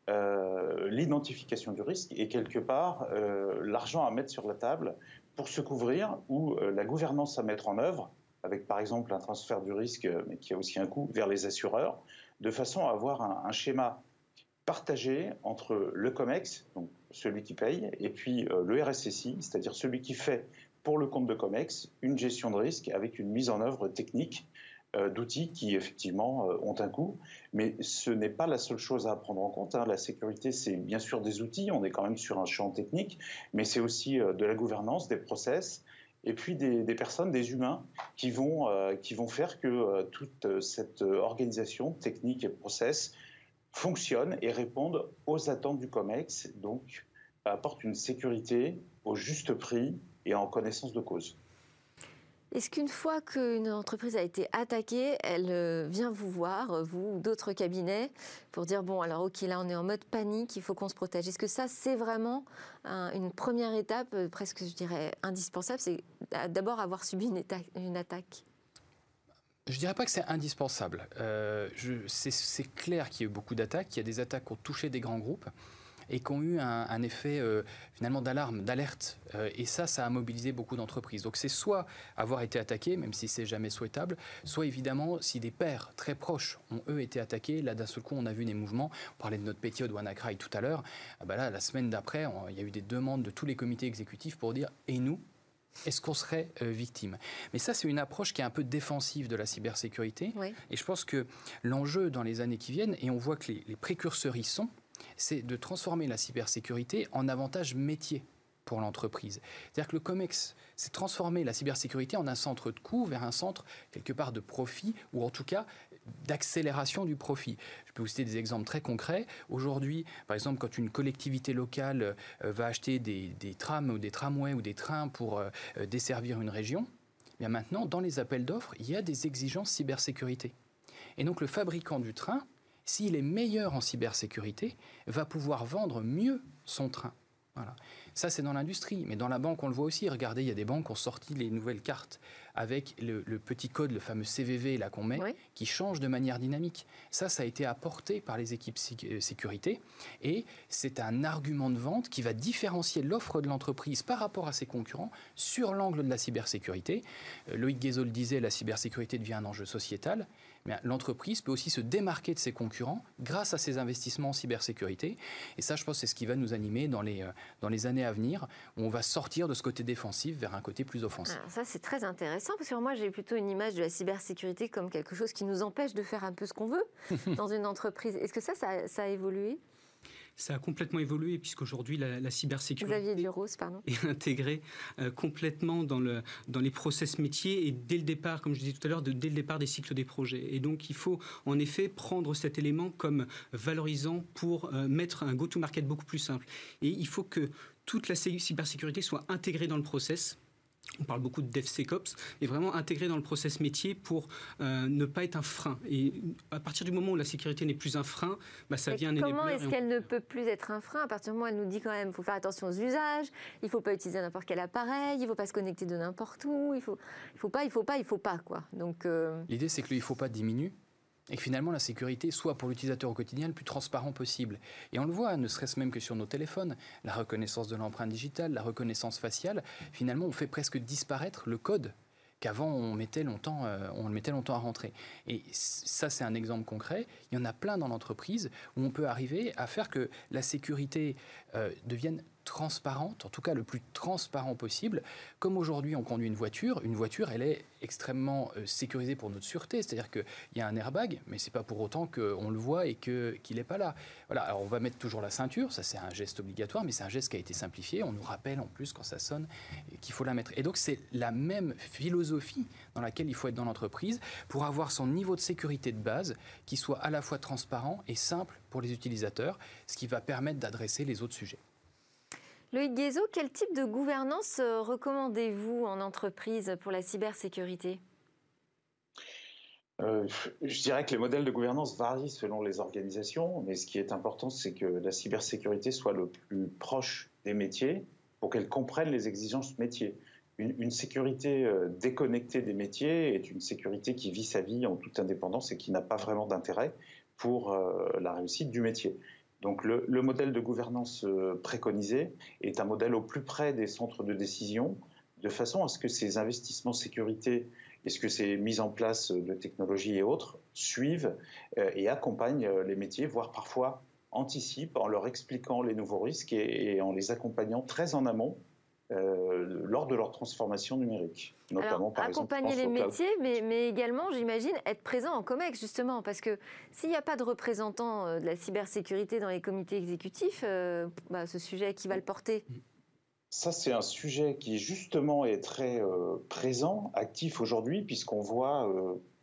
S6: euh, l'identification du risque et quelque part euh, l'argent à mettre sur la table pour se couvrir ou euh, la gouvernance à mettre en œuvre, avec par exemple un transfert du risque, mais qui a aussi un coût, vers les assureurs, de façon à avoir un, schéma partagé entre le COMEX, donc celui qui paye, et puis le RSSI, c'est-à-dire celui qui fait pour le compte de COMEX une gestion de risque avec une mise en œuvre technique d'outils qui effectivement euh, ont un coût, mais ce n'est pas la seule chose à prendre en compte. Hein. La sécurité, c'est bien sûr des outils, on est quand même sur un champ technique, mais c'est aussi euh, de la gouvernance, des process, et puis des, personnes, des humains qui vont, qui vont faire que toute cette organisation technique et process fonctionne et réponde aux attentes du COMEX, donc apporte une sécurité au juste prix et en connaissance de cause.
S1: Est-ce qu'une fois qu'une entreprise a été attaquée, elle euh, vient vous voir, euh, vous ou d'autres cabinets, pour dire bon, alors ok, là on est en mode panique, il faut qu'on se protège Est-ce que ça, c'est vraiment une première étape, euh, presque je dirais indispensable? C'est d'abord avoir subi une, attaque
S3: je ne dirais pas que c'est indispensable. c'est clair qu'il y a eu beaucoup d'attaques. Il y a des attaques qui ont touché des grands groupes. Et qui ont eu un, effet euh, finalement d'alarme, d'alerte. Euh, et ça, ça a mobilisé beaucoup d'entreprises. Donc c'est soit avoir été attaqué, même si c'est jamais souhaitable, soit évidemment si des pairs très proches ont eux été attaqués. Là d'un seul coup, on a vu des mouvements. On parlait de notre petit de WannaCry tout à l'heure. Ah bah là, la semaine d'après, il y a eu des demandes de tous les comités exécutifs pour dire et nous est-ce qu'on serait euh, victime Mais ça, c'est une approche qui est un peu défensive de la cybersécurité. Et je pense que l'enjeu dans les années qui viennent, et on voit que les, les précurseurs y sont, c'est de transformer la cybersécurité en avantage métier pour l'entreprise. C'est-à-dire que le COMEX, c'est transformer la cybersécurité en un centre de coût vers un centre quelque part de profit, ou en tout cas d'accélération du profit. Je peux vous citer des exemples très concrets. Aujourd'hui, par exemple, quand une collectivité locale euh, va acheter des, trams ou des tramways ou des trains pour euh, euh, desservir une région, eh bien maintenant, dans les appels d'offres, il y a des exigences cybersécurité. Et donc le fabricant du train, s'il est meilleur en cybersécurité, va pouvoir vendre mieux son train. Voilà. Ça, c'est dans l'industrie. Mais dans la banque, on le voit aussi. Regardez, il y a des banques qui ont sorti les nouvelles cartes avec le, petit code, le fameux CVV là qu'on met, qui change de manière dynamique. Ça, ça a été apporté par les équipes euh, sécurité et c'est un argument de vente qui va différencier l'offre de l'entreprise par rapport à ses concurrents sur l'angle de la cybersécurité. Euh, Loïc Guézot le disait, la cybersécurité devient un enjeu sociétal l'entreprise peut aussi se démarquer de ses concurrents grâce à ses investissements en cybersécurité. Et ça, je pense, c'est ce qui va nous animer dans les, euh, dans les années à venir, où on va sortir de ce côté défensif vers un côté plus offensif.
S1: ça, c'est très intéressant, parce que moi, j'ai plutôt une image de la cybersécurité comme quelque chose qui nous empêche de faire un peu ce qu'on veut dans une entreprise. Est-ce que ça, ça a évolué?
S5: Ça a complètement évolué puisqu'aujourd'hui la, la cybersécurité est intégrée euh, complètement dans, le, dans les process métiers et dès le départ, comme je disais tout à l'heure, dès le départ des cycles des projets. Et donc il faut en effet prendre cet élément comme valorisant pour euh, mettre un go-to-market beaucoup plus simple. Et il faut que toute la cybersécurité soit intégrée dans le process on parle beaucoup de DevSecOps, mais vraiment intégré dans le process métier pour euh, ne pas être un frein. Et à partir du moment où la sécurité n'est plus un frein, bah, ça vient
S1: un Comment est-ce qu'elle ne peut plus être un frein? À partir du moment où elle nous dit quand même qu'il faut faire attention aux usages, il ne faut pas utiliser n'importe quel appareil, il ne faut pas se connecter de n'importe où, il ne faut, il faut pas, il ne faut pas, il ne faut pas. Quoi.
S3: Donc, euh, L'idée, c'est que il ne faut pas diminuer et que finalement la sécurité soit pour l'utilisateur au quotidien le plus transparent possible. Et on le voit, ne serait-ce même que sur nos téléphones, la reconnaissance de l'empreinte digitale, la reconnaissance faciale, finalement on fait presque disparaître le code qu'avant on mettait longtemps, euh, on mettait longtemps à rentrer. Et ça, c'est un exemple concret. Il y en a plein dans l'entreprise où on peut arriver à faire que la sécurité euh, devienne transparente, en tout cas le plus transparent possible. Comme aujourd'hui on conduit une voiture, une voiture elle est extrêmement euh, sécurisée pour notre sûreté, c'est-à-dire qu'il y a un airbag, mais c'est pas pour autant qu'on le voit et qu'il n'est pas là. Voilà, alors on va mettre toujours la ceinture, ça c'est un geste obligatoire, mais c'est un geste qui a été simplifié, on nous rappelle en plus quand ça sonne qu'il faut la mettre. Et donc c'est la même philosophie dans laquelle il faut être dans l'entreprise pour avoir son niveau de sécurité de base qui soit à la fois transparent et simple pour les utilisateurs, ce qui va permettre d'adresser les autres sujets.
S1: Loïc Guézot, quel type de gouvernance euh, recommandez-vous en entreprise pour la cybersécurité?
S6: Euh, je dirais que les modèles de gouvernance varient selon les organisations, mais ce qui est important, c'est que la cybersécurité soit le plus proche des métiers pour qu'elle comprenne les exigences métiers. Une, sécurité euh, déconnectée des métiers est une sécurité qui vit sa vie en toute indépendance et qui n'a pas vraiment d'intérêt pour la réussite du métier. Donc le, modèle de gouvernance euh, préconisé est un modèle au plus près des centres de décision, de façon à ce que ces investissements sécurité et ce que ces mises en place de technologies et autres suivent euh, et accompagnent euh, les métiers, voire parfois anticipent en leur expliquant les nouveaux risques et en les accompagnant très en amont euh, lors de leur transformation numérique.
S1: Notamment, par accompagner les métiers, mais, mais, également, j'imagine, être présent en COMEX, justement, parce que s'il n'y a pas de représentants euh, de la cybersécurité dans les comités exécutifs, euh, bah, ce sujet, qui va le porter
S6: ça, c'est un sujet qui justement est très présent, actif aujourd'hui, puisqu'on voit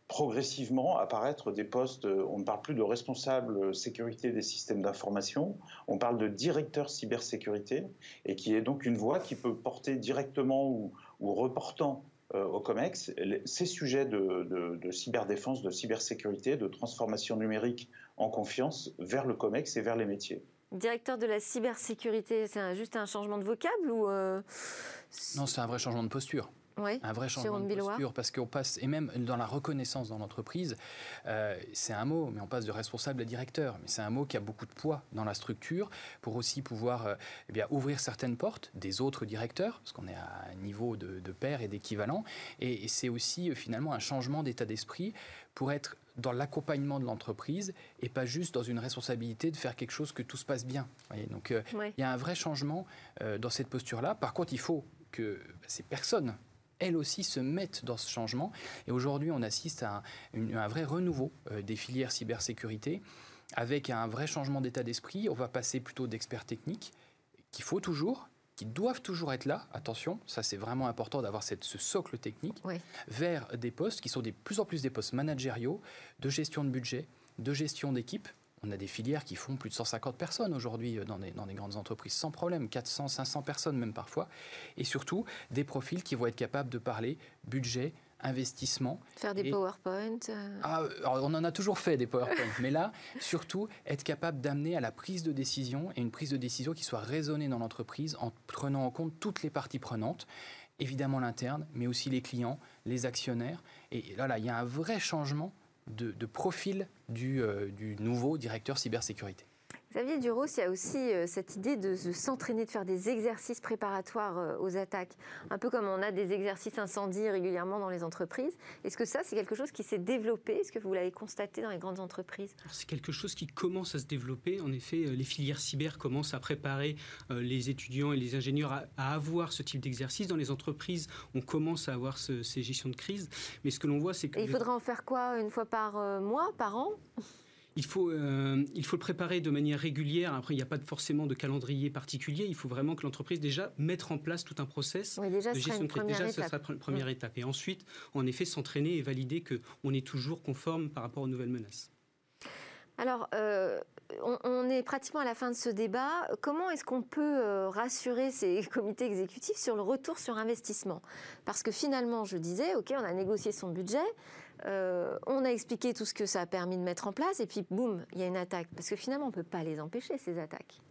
S6: progressivement apparaître des postes, euh, on ne parle plus de responsable sécurité des systèmes d'information, on parle de directeur cybersécurité, et qui est donc une voix qui peut porter directement ou, reportant euh, au COMEX ces sujets de, de, cyberdéfense, de cybersécurité, de transformation numérique en confiance vers le COMEX et vers les métiers.
S1: Directeur de la cybersécurité, c'est juste un changement de vocable ou
S3: euh, Non, c'est un vrai changement de posture. Un vrai changement de posture, parce qu'on passe, et même dans la reconnaissance dans l'entreprise, euh, c'est un mot, mais on passe de responsable à directeur. Mais c'est un mot qui a beaucoup de poids dans la structure pour aussi pouvoir euh, eh bien, ouvrir certaines portes des autres directeurs, parce qu'on est à un niveau de, de père et d'équivalent. Et, c'est aussi euh, finalement un changement d'état d'esprit pour être dans l'accompagnement de l'entreprise et pas juste dans une responsabilité de faire quelque chose que tout se passe bien. Donc il y a un vrai changement dans cette posture-là. Par contre, il faut que bah, ces personnes elles aussi se mettent dans ce changement. Et aujourd'hui, on assiste à un, vrai renouveau euh, des filières cybersécurité avec un vrai changement d'état d'esprit. On va passer plutôt d'experts techniques qu'il faut toujours, qui doivent toujours être là, attention, ça c'est vraiment important d'avoir ce socle technique, vers des postes qui sont de plus en plus des postes managériaux, de gestion de budget, de gestion d'équipe, on a des filières qui font plus de 150 personnes aujourd'hui euh, dans des, dans des grandes entreprises, sans problème, 400, 500 personnes même parfois. Et surtout, des profils qui vont être capables de parler budget, investissement.
S1: Faire des PowerPoint euh.
S3: ah, On en a toujours fait des PowerPoint, mais là, surtout, être capable d'amener à la prise de décision et une prise de décision qui soit raisonnée dans l'entreprise en prenant en compte toutes les parties prenantes évidemment l'interne, mais aussi les clients, les actionnaires. Et là, là, il y a un vrai changement de, profil euh, du, nouveau directeur cybersécurité.
S1: Xavier Duros, il y a aussi euh, cette idée de, s'entraîner, de faire des exercices préparatoires euh, aux attaques, un peu comme on a des exercices incendies régulièrement dans les entreprises. Est-ce que ça, c'est quelque chose qui s'est développé? Est-ce que vous l'avez constaté dans les grandes entreprises?
S5: C'est quelque chose qui commence à se développer. En effet, les filières cyber commencent à préparer les étudiants et les ingénieurs à, avoir ce type d'exercice. Dans les entreprises, on commence à avoir ces gestions de crise. Mais ce que l'on voit, c'est que...
S1: il faudra en faire quoi Une fois par mois, par an?
S5: Il faut, euh, il faut le préparer de manière régulière. Après, il n'y a pas forcément de calendrier particulier. Il faut vraiment que l'entreprise déjà mettre en place tout un process
S1: déjà, de gestion de crise. Déjà,
S5: ce sera la première étape. Et ensuite, en effet, s'entraîner et valider qu'on est toujours conforme par rapport aux nouvelles menaces.
S1: Alors, euh, on, est pratiquement à la fin de ce débat. Comment est-ce qu'on peut euh, rassurer ces comités exécutifs sur le retour sur investissement? Parce que finalement, je disais, OK, on a négocié son budget, euh, on a expliqué tout ce que ça a permis de mettre en place, et puis boum, il y a une attaque. Parce que finalement, on ne peut pas les empêcher, ces attaques.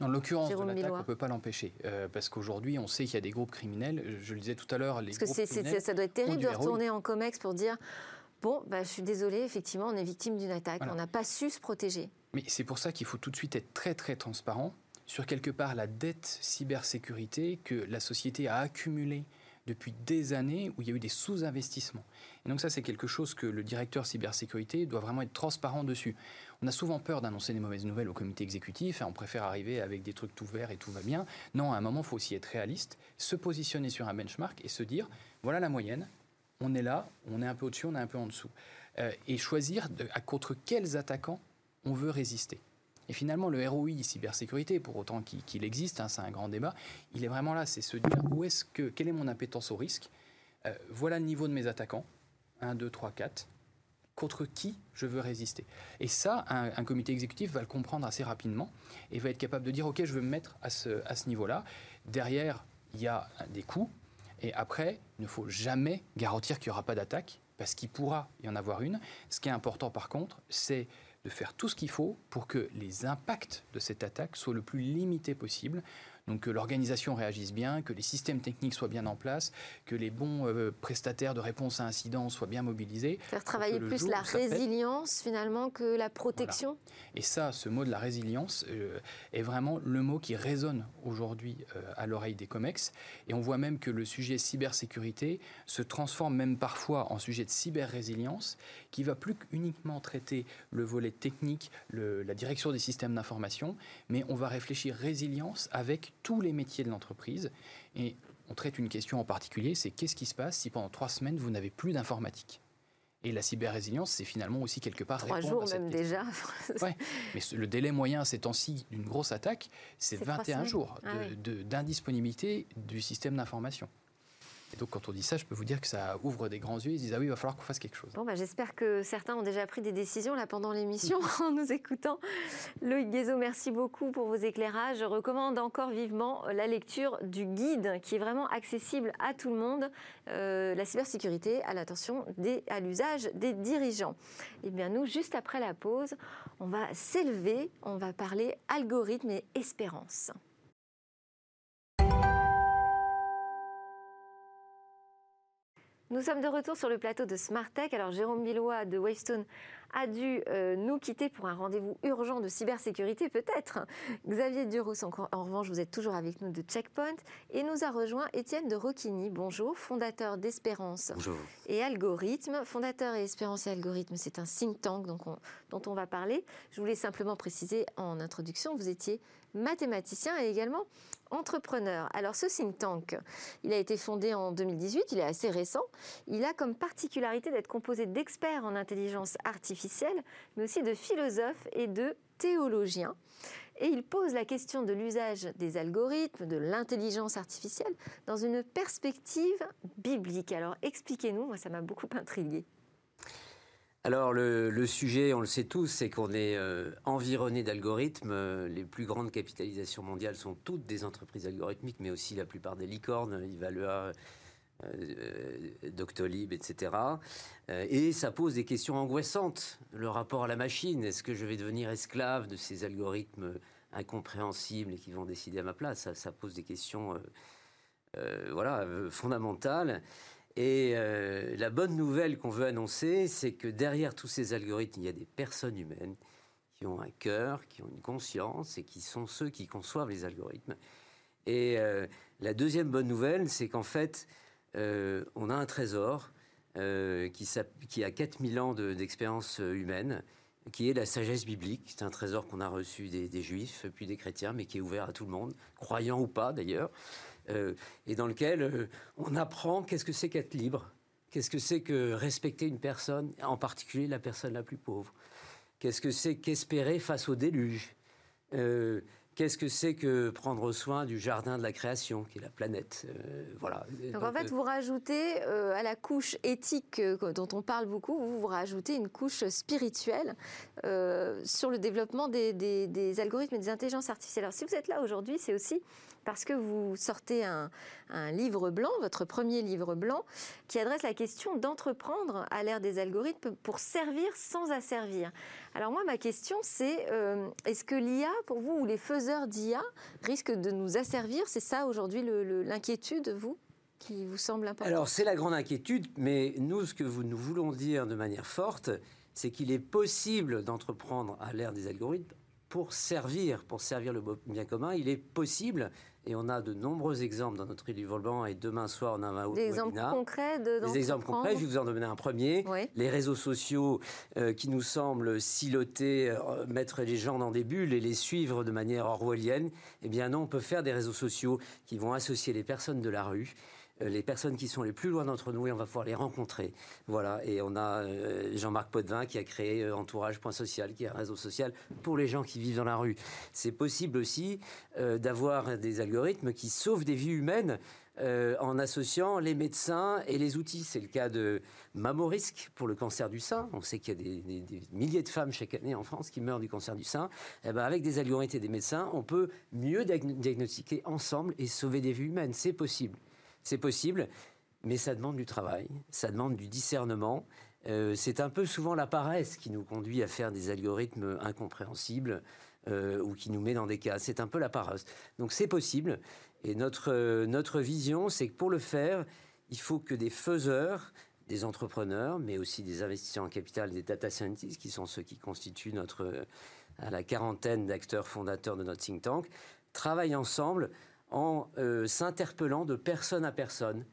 S3: Dans l'occurrence de l'attaque, on ne peut pas l'empêcher. Euh, parce qu'aujourd'hui, on sait qu'il y a des groupes criminels. Je le disais tout à l'heure, les parce que
S1: ça doit être terrible de retourner en COMEX pour dire Bon, bah, je suis désolé, effectivement, on est victime d'une attaque. On n'a pas su se protéger.
S3: Mais c'est pour ça qu'il faut tout de suite être très, très transparent sur quelque part la dette cybersécurité que la société a accumulée depuis des années où il y a eu des sous-investissements. Et donc ça, c'est quelque chose que le directeur cybersécurité doit vraiment être transparent dessus. On a souvent peur d'annoncer des mauvaises nouvelles au comité exécutif, et on préfère arriver avec des trucs tout verts et tout va bien. Non, à un moment, il faut aussi être réaliste, se positionner sur un benchmark et se dire, voilà la moyenne, on est là, on est un peu au-dessus, on est un peu en dessous. Euh, et choisir à contre quels attaquants on veut résister. Et finalement, le ROI cybersécurité, pour autant qu'il existe, hein, c'est un grand débat, il est vraiment là, c'est se dire où est-ce que, quelle est mon appétence au risque euh, Voilà le niveau de mes attaquants, 1, 2, 3, 4. Contre qui je veux résister Et ça, un, comité exécutif va le comprendre assez rapidement et va être capable de dire ok, je veux me mettre à ce, à ce niveau-là. Derrière, il y a des coûts. Et après, il ne faut jamais garantir qu'il n'y aura pas d'attaque, parce qu'il pourra y en avoir une. Ce qui est important par contre, c'est de faire tout ce qu'il faut pour que les impacts de cette attaque soient le plus limités possible. Donc que l'organisation réagisse bien, que les systèmes techniques soient bien en place, que les bons euh, prestataires de réponse à incidents soient bien mobilisés.
S1: Faire travailler plus la résilience finalement que la protection.
S3: Et ça, ce mot de la résilience euh, est vraiment le mot qui résonne aujourd'hui euh, à l'oreille des COMEX. Et on voit même que le sujet cybersécurité se transforme même parfois en sujet de cyber-résilience qui va plus uniquement traiter le volet technique, la direction des systèmes d'information, mais on va réfléchir résilience avec tous les métiers de l'entreprise. Et on traite une question en particulier, c'est qu'est-ce qui se passe si pendant trois semaines, vous n'avez plus d'informatique? Et la cyber-résilience, c'est finalement aussi quelque part
S1: Trois jours même déjà.
S3: ouais, mais le délai moyen ces temps-ci d'une grosse attaque, c'est 21 jours ah d'indisponibilité du système d'information. Et donc, quand on dit ça, je peux vous dire que ça ouvre des grands yeux. Ils disent Ah oui, il va falloir qu'on fasse quelque chose.
S1: Bon, bah, j'espère que certains ont déjà pris des décisions là pendant l'émission en nous écoutant. Loïc Guézo, merci beaucoup pour vos éclairages. Je recommande encore vivement la lecture du guide qui est vraiment accessible à tout le monde euh, la cybersécurité à l'attention à l'usage des dirigeants. Et eh bien, nous, juste après la pause, on va s'élever, on va parler algorithme et espérance. Nous sommes de retour sur le plateau de Smart Tech. Alors Jérôme Billois de Wavestone a dû euh, nous quitter pour un rendez-vous urgent de cybersécurité, peut-être. Xavier Duros, en, en, revanche, vous êtes toujours avec nous de Checkpoint. Et nous a rejoint Étienne de Roquigny. Bonjour, fondateur d'Espérance et Algorithme. Fondateur et Espérance et Algorithme, c'est un think tank donc dont on va parler. Je voulais simplement préciser en introduction, vous étiez mathématicien et également entrepreneur. Alors ce think tank, il a été fondé en 2018, il est assez récent. Il a comme particularité d'être composé d'experts en intelligence artificielle, mais aussi de philosophes et de théologiens. Et il pose la question de l'usage des algorithmes, de l'intelligence artificielle, dans une perspective biblique. Alors expliquez-nous, moi ça m'a beaucoup intrigué.
S7: Alors le, sujet, on le sait tous, c'est qu'on est, euh, environné d'algorithmes. Euh, les plus grandes capitalisations mondiales sont toutes des entreprises algorithmiques, mais aussi la plupart des licornes, Ivalua, euh, Doctolib, etc. et ça pose des questions angoissantes. Le rapport à la machine, est-ce que je vais devenir esclave de ces algorithmes incompréhensibles et qui vont décider à ma place? Ça, ça, pose des questions voilà, fondamentales. Et euh, la bonne nouvelle qu'on veut annoncer, c'est que derrière tous ces algorithmes, il y a des personnes humaines qui ont un cœur, qui ont une conscience et qui sont ceux qui conçoivent les algorithmes. Et euh, la deuxième bonne nouvelle, c'est qu'en fait, euh, on a un trésor qui, qui, a 4000 ans d'expérience humaine, qui est la sagesse biblique. C'est un trésor qu'on a reçu des, des, juifs, puis des chrétiens, mais qui est ouvert à tout le monde, croyant ou pas d'ailleurs. Euh, et dans lequel euh, on apprend qu'est-ce que c'est qu'être libre, qu'est-ce que c'est que respecter une personne, en particulier la personne la plus pauvre, qu'est-ce que c'est qu'espérer face au déluge, euh, Qu'est-ce que c'est que prendre soin du jardin de la création, qui est la planète Voilà.
S1: Donc, en fait, vous rajoutez à la couche éthique dont on parle beaucoup, vous, vous rajoutez une couche spirituelle sur le développement des, des, algorithmes et des intelligences artificielles. Alors si vous êtes là aujourd'hui, c'est aussi parce que vous sortez un, livre blanc, votre premier livre blanc, qui adresse la question d'entreprendre à l'ère des algorithmes pour servir sans asservir. Alors moi, ma question, c'est euh, est-ce que l'IA, pour vous, ou les faiseurs d'IA, risquent de nous asservir? C'est ça aujourd'hui l'inquiétude, vous qui vous semble important
S7: Alors c'est la grande inquiétude, mais nous, ce que nous voulons dire de manière forte, c'est qu'il est possible d'entreprendre à l'ère des algorithmes pour servir, pour servir le bien commun. Il est possible et on a de nombreux exemples dans notre livre blanc. Et demain soir, on a un
S1: Des exemples concrets de,
S7: Des exemples concrets. Je vais vous en donner un premier. Les réseaux sociaux euh, qui nous semblent siloter, euh, mettre les gens dans des bulles et les suivre de manière orwellienne. Eh bien non, on peut faire des réseaux sociaux qui vont associer les personnes de la rue les personnes qui sont les plus loin d'entre nous et on va pouvoir les rencontrer. Voilà. Et on a euh, Jean-Marc Potvin qui a créé euh, Entourage.social, qui est un réseau social pour les gens qui vivent dans la rue. C'est possible aussi d'avoir des algorithmes qui sauvent des vies humaines. en associant les médecins et les outils. C'est le cas de Mamorisque pour le cancer du sein. On sait qu'il y a des, milliers de femmes chaque année en France qui meurent du cancer du sein. Eh ben avec des algorithmes et des médecins, on peut mieux diagnostiquer ensemble et sauver des vies humaines. C'est possible. C'est possible, mais ça demande du travail, ça demande du discernement. Euh, c'est un peu souvent la paresse qui nous conduit à faire des algorithmes incompréhensibles euh, ou qui nous met dans des cas. C'est un peu la paresse. Donc c'est possible. Et notre, notre vision, c'est que pour le faire, il faut que des faiseurs, des entrepreneurs, mais aussi des investisseurs en capital, des data scientists, qui sont ceux qui constituent notre, à la quarantaine d'acteurs fondateurs de notre think tank, travaillent ensemble en euh, s'interpellant de personne à personne.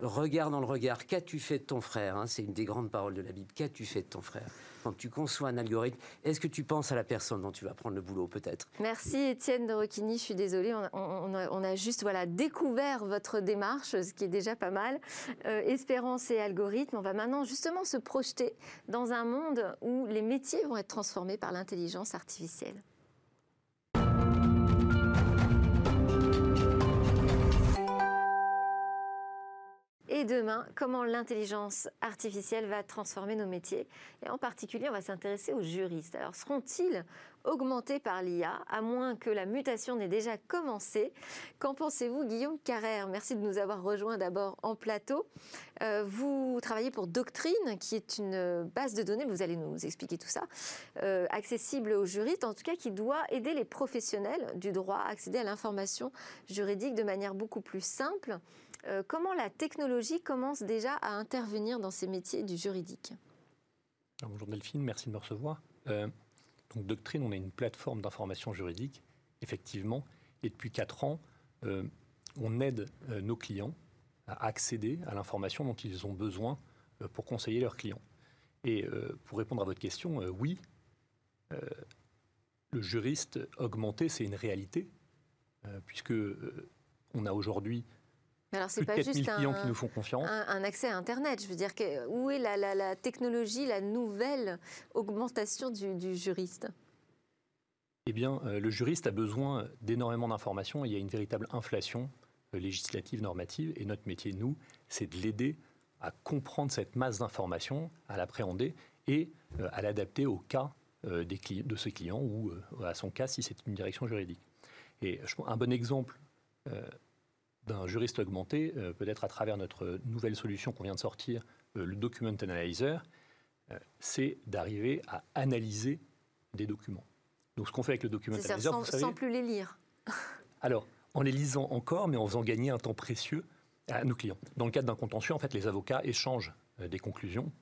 S7: Regard dans le regard, qu'as-tu fait de ton frère hein, C'est une des grandes paroles de la Bible. Qu'as-tu fait de ton frère? Quand tu conçois un algorithme, est-ce que tu penses à la personne dont tu vas prendre le boulot, peut-être?
S1: Merci Étienne de Roquigny. Je suis désolée, on, a, juste voilà, découvert votre démarche, ce qui est déjà pas mal. Euh, espérance et algorithme, on va maintenant justement se projeter dans un monde où les métiers vont être transformés par l'intelligence artificielle. Et demain, comment l'intelligence artificielle va transformer nos métiers? Et en particulier, on va s'intéresser aux juristes. Alors, seront-ils augmentés par l'IA, à moins que la mutation n'ait déjà commencé? Qu'en pensez-vous, Guillaume Carrère? Merci de nous avoir rejoints d'abord en plateau. Euh, vous travaillez pour Doctrine, qui est une base de données, vous allez nous expliquer tout ça, euh, accessible aux juristes, en tout cas qui doit aider les professionnels du droit à accéder à l'information juridique de manière beaucoup plus simple. Comment la technologie commence déjà à intervenir dans ces métiers du juridique
S8: Bonjour Delphine, merci de me recevoir. donc Doctrine, on est une plateforme d'information juridique, effectivement, et depuis 4 ans, on aide nos clients à accéder à l'information dont ils ont besoin pour conseiller leurs clients. Et pour répondre à votre question, oui, le juriste augmenté, c'est une réalité, euh, puisque euh, on a aujourd'hui 4000 clients qui nous font confiance.
S1: Un, accès à Internet, je veux dire, que, où est la, technologie, la nouvelle augmentation du, juriste?
S8: Eh bien, euh, le juriste a besoin d'énormément d'informations il y a une véritable inflation législative, normative, et notre métier, nous, c'est de l'aider à comprendre cette masse d'informations, à l'appréhender et à l'adapter au cas euh, de ses clients ou euh, à son cas si c'est une direction juridique. Et un bon exemple euh, d'un juriste augmenté, peut-être à travers notre nouvelle solution qu'on vient de sortir, le Document Analyzer, c'est d'arriver à analyser des documents. Donc ce qu'on fait avec le Document Analyzer,
S1: sans, vous savez, sans plus les lire.
S8: alors, en les lisant encore, mais en faisant gagner un temps précieux à nos clients. Dans le cadre d'un contentieux, en fait, les avocats échangent des conclusions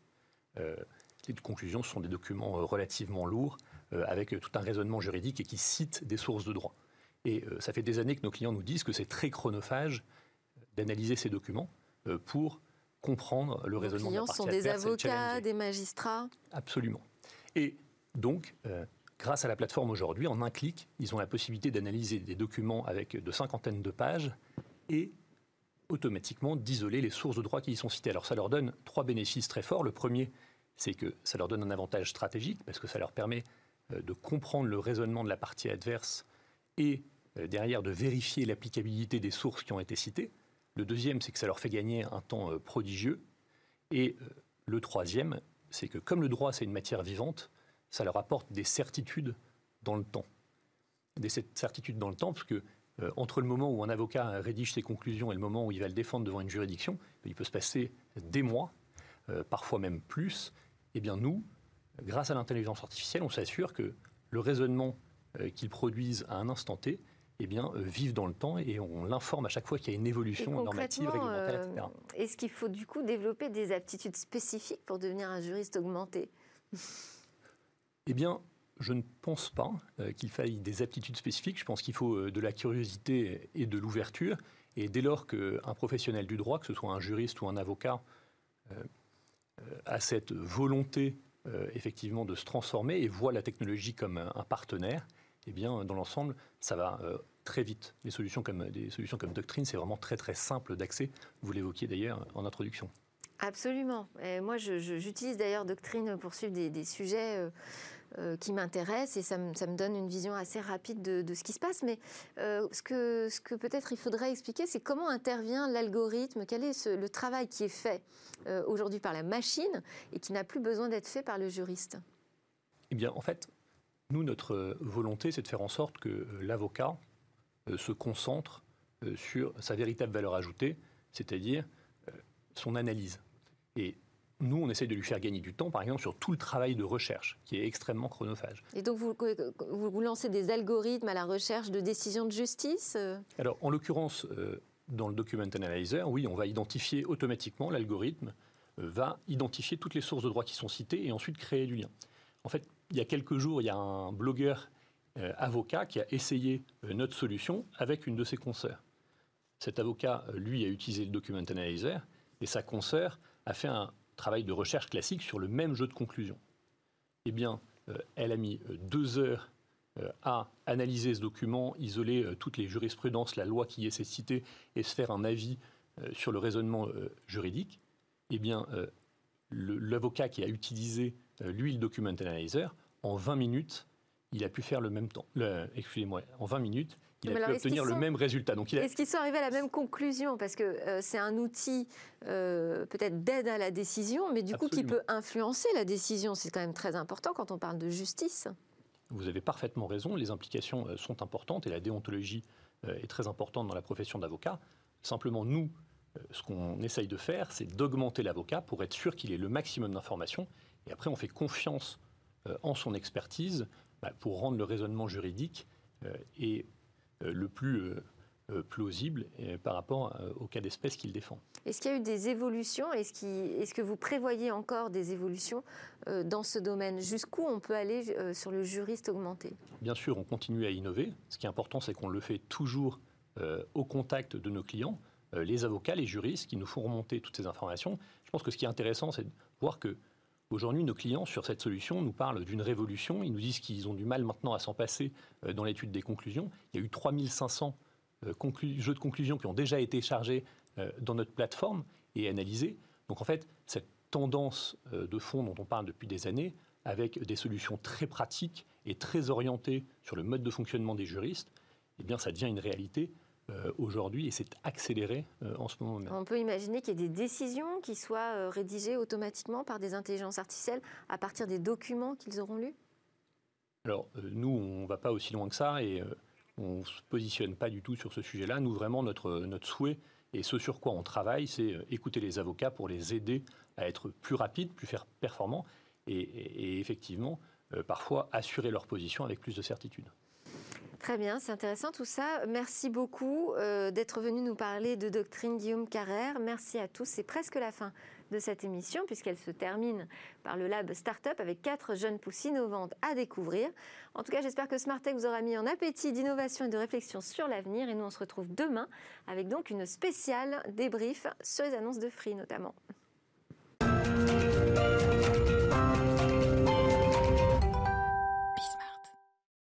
S8: les conclusions sont des documents euh, relativement lourds, euh, avec tout un raisonnement juridique et qui citent des sources de droit. Et euh, ça fait des années que nos clients nous disent que c'est très chronophage d'analyser ces documents pour comprendre le raisonnement
S1: de la
S8: partie
S1: sont des avocats, des magistrats?
S8: Absolument. Et donc, grâce à la plateforme aujourd'hui, en un clic, ils ont la possibilité d'analyser des documents avec de cinquantaines de pages et automatiquement d'isoler les sources de droit qui y sont citées. Alors ça leur donne trois bénéfices très forts. Le premier, c'est que ça leur donne un avantage stratégique parce que ça leur permet euh, de comprendre le raisonnement de la partie adverse et euh, derrière de vérifier l'applicabilité des sources qui ont été citées. Le deuxième, c'est que ça leur fait gagner un temps euh, prodigieux. Et le troisième, c'est que comme le droit, c'est une matière vivante, ça leur apporte des certitudes dans le temps. Des certitudes dans le temps, parce que entre le moment où un avocat rédige ses conclusions et le moment où il va le défendre devant une juridiction, il peut se passer des mois, parfois même plus, eh bien nous, grâce à l'intelligence artificielle, on s'assure que le raisonnement euh, qu'ils produisent à un instant T eh bien, euh, vive dans le temps et on l'informe à chaque fois qu'il y a une évolution normative, réglementaire, etc.
S1: Euh, est-ce qu'il faut du coup développer des aptitudes spécifiques pour devenir un juriste augmenté?
S8: Eh bien, je ne pense pas qu'il faille des aptitudes spécifiques. Je pense qu'il faut de la curiosité et de l'ouverture. Et dès lors qu'un professionnel du droit, que ce soit un juriste ou un avocat, à cette volonté euh, effectivement de se transformer et voit la technologie comme un, partenaire, eh bien, dans l'ensemble, ça va euh, très vite. Les solutions comme, des solutions comme Doctrine, c'est vraiment très très simple d'accès. Vous l'évoquiez d'ailleurs en introduction.
S1: Absolument. Et moi, j'utilise d'ailleurs Doctrine pour suivre des, sujets euh, euh, qui m'intéresse et ça me, donne une vision assez rapide de, ce qui se passe. Mais euh, ce que, ce que peut-être il faudrait expliquer, c'est comment intervient l'algorithme, quel est le travail qui est fait aujourd'hui par la machine et qui n'a plus besoin d'être fait par le juriste?
S8: Eh bien, en fait, nous, notre volonté, c'est de faire en sorte que l'avocat se concentre sur sa véritable valeur ajoutée, c'est-à-dire son analyse. Et nous, on essaie de lui faire gagner du temps, par exemple, sur tout le travail de recherche, qui est extrêmement chronophage.
S1: Et donc, vous, vous, lancez des algorithmes à la recherche de décisions de justice euh?
S8: Alors, en l'occurrence, euh, dans le Document Analyzer, oui, on va identifier automatiquement, l'algorithme euh, va identifier toutes les sources de droit qui sont citées et ensuite créer du lien. En fait, il y a quelques jours, il y a un blogueur avocat qui a essayé notre solution avec une de ses consoeurs. Cet avocat, lui, a utilisé le Document Analyzer et sa consoeur a fait un travail de recherche classique sur le même jeu de conclusion. Eh bien, euh, elle a mis euh, deux heures euh, à analyser ce document, isoler toutes les jurisprudences, la loi qui y est citée, et se faire un avis sur le raisonnement juridique. Eh bien, l'avocat qui a utilisé, lui, le document analyzer, en 20 minutes, il a pu faire le même temps. Excusez-moi, en 20 minutes, il a pu obtenir le même résultat.
S1: Donc, Est-ce qu'ils sont arrivés à la même conclusion? Parce que euh, c'est un outil euh, peut-être d'aide à la décision, mais du coup qui peut influencer la décision. C'est quand même très important quand on parle de justice.
S8: Vous avez parfaitement raison, les implications euh, sont importantes et la déontologie est très importante dans la profession d'avocat. Simplement, nous, ce qu'on essaye de faire, c'est d'augmenter l'avocat pour être sûr qu'il ait le maximum d'informations. Et après, on fait confiance en son expertise bah, pour rendre le raisonnement juridique et euh, le plus euh, plausible par rapport au cas d'espèce qu'il défend.
S1: Est-ce qu'il y a eu des évolutions? Est-ce est que vous prévoyez encore des évolutions dans ce domaine? Jusqu'où on peut aller sur le juriste augmenté?
S8: Bien sûr, on continue à innover. Ce qui est important, c'est qu'on le fait toujours au contact de nos clients. Euh, les avocats, les juristes qui nous font remonter toutes ces informations. Je pense que ce qui est intéressant, c'est de voir que Aujourd'hui, nos clients sur cette solution nous parlent d'une révolution. Ils nous disent qu'ils ont du mal maintenant à s'en passer euh, dans l'étude des conclusions. Il y a eu 3500 euh, jeux de conclusions qui ont déjà été chargés dans notre plateforme et analysés. Donc en fait, cette tendance de fond dont on parle depuis des années, avec des solutions très pratiques et très orientées sur le mode de fonctionnement des juristes, eh ça devient une réalité euh, aujourd'hui et c'est accéléré euh, en ce moment même.
S1: On peut imaginer qu'il y ait des décisions qui soient euh, rédigées automatiquement par des intelligences artificielles à partir des documents qu'ils auront lus?
S8: Alors, nous, on ne va pas aussi loin que ça et on ne se positionne pas du tout sur ce sujet-là. Nous, vraiment, notre, notre souhait et ce sur quoi on travaille, c'est écouter les avocats pour les aider à être plus rapides, plus performants et, et effectivement, parfois assurer leur position avec plus de certitude.
S1: Très bien, c'est intéressant tout ça. Merci beaucoup euh, d'être venu nous parler de doctrine Guillaume Carrère. Merci à tous. C'est presque la fin de cette émission puisqu'elle se termine par le lab Startup avec quatre jeunes pousses innovantes à découvrir. En tout cas, j'espère que Smartech vous aura mis en appétit d'innovation et de réflexion sur l'avenir. Et nous, on se retrouve demain avec donc une spéciale débrief sur les annonces de Free notamment.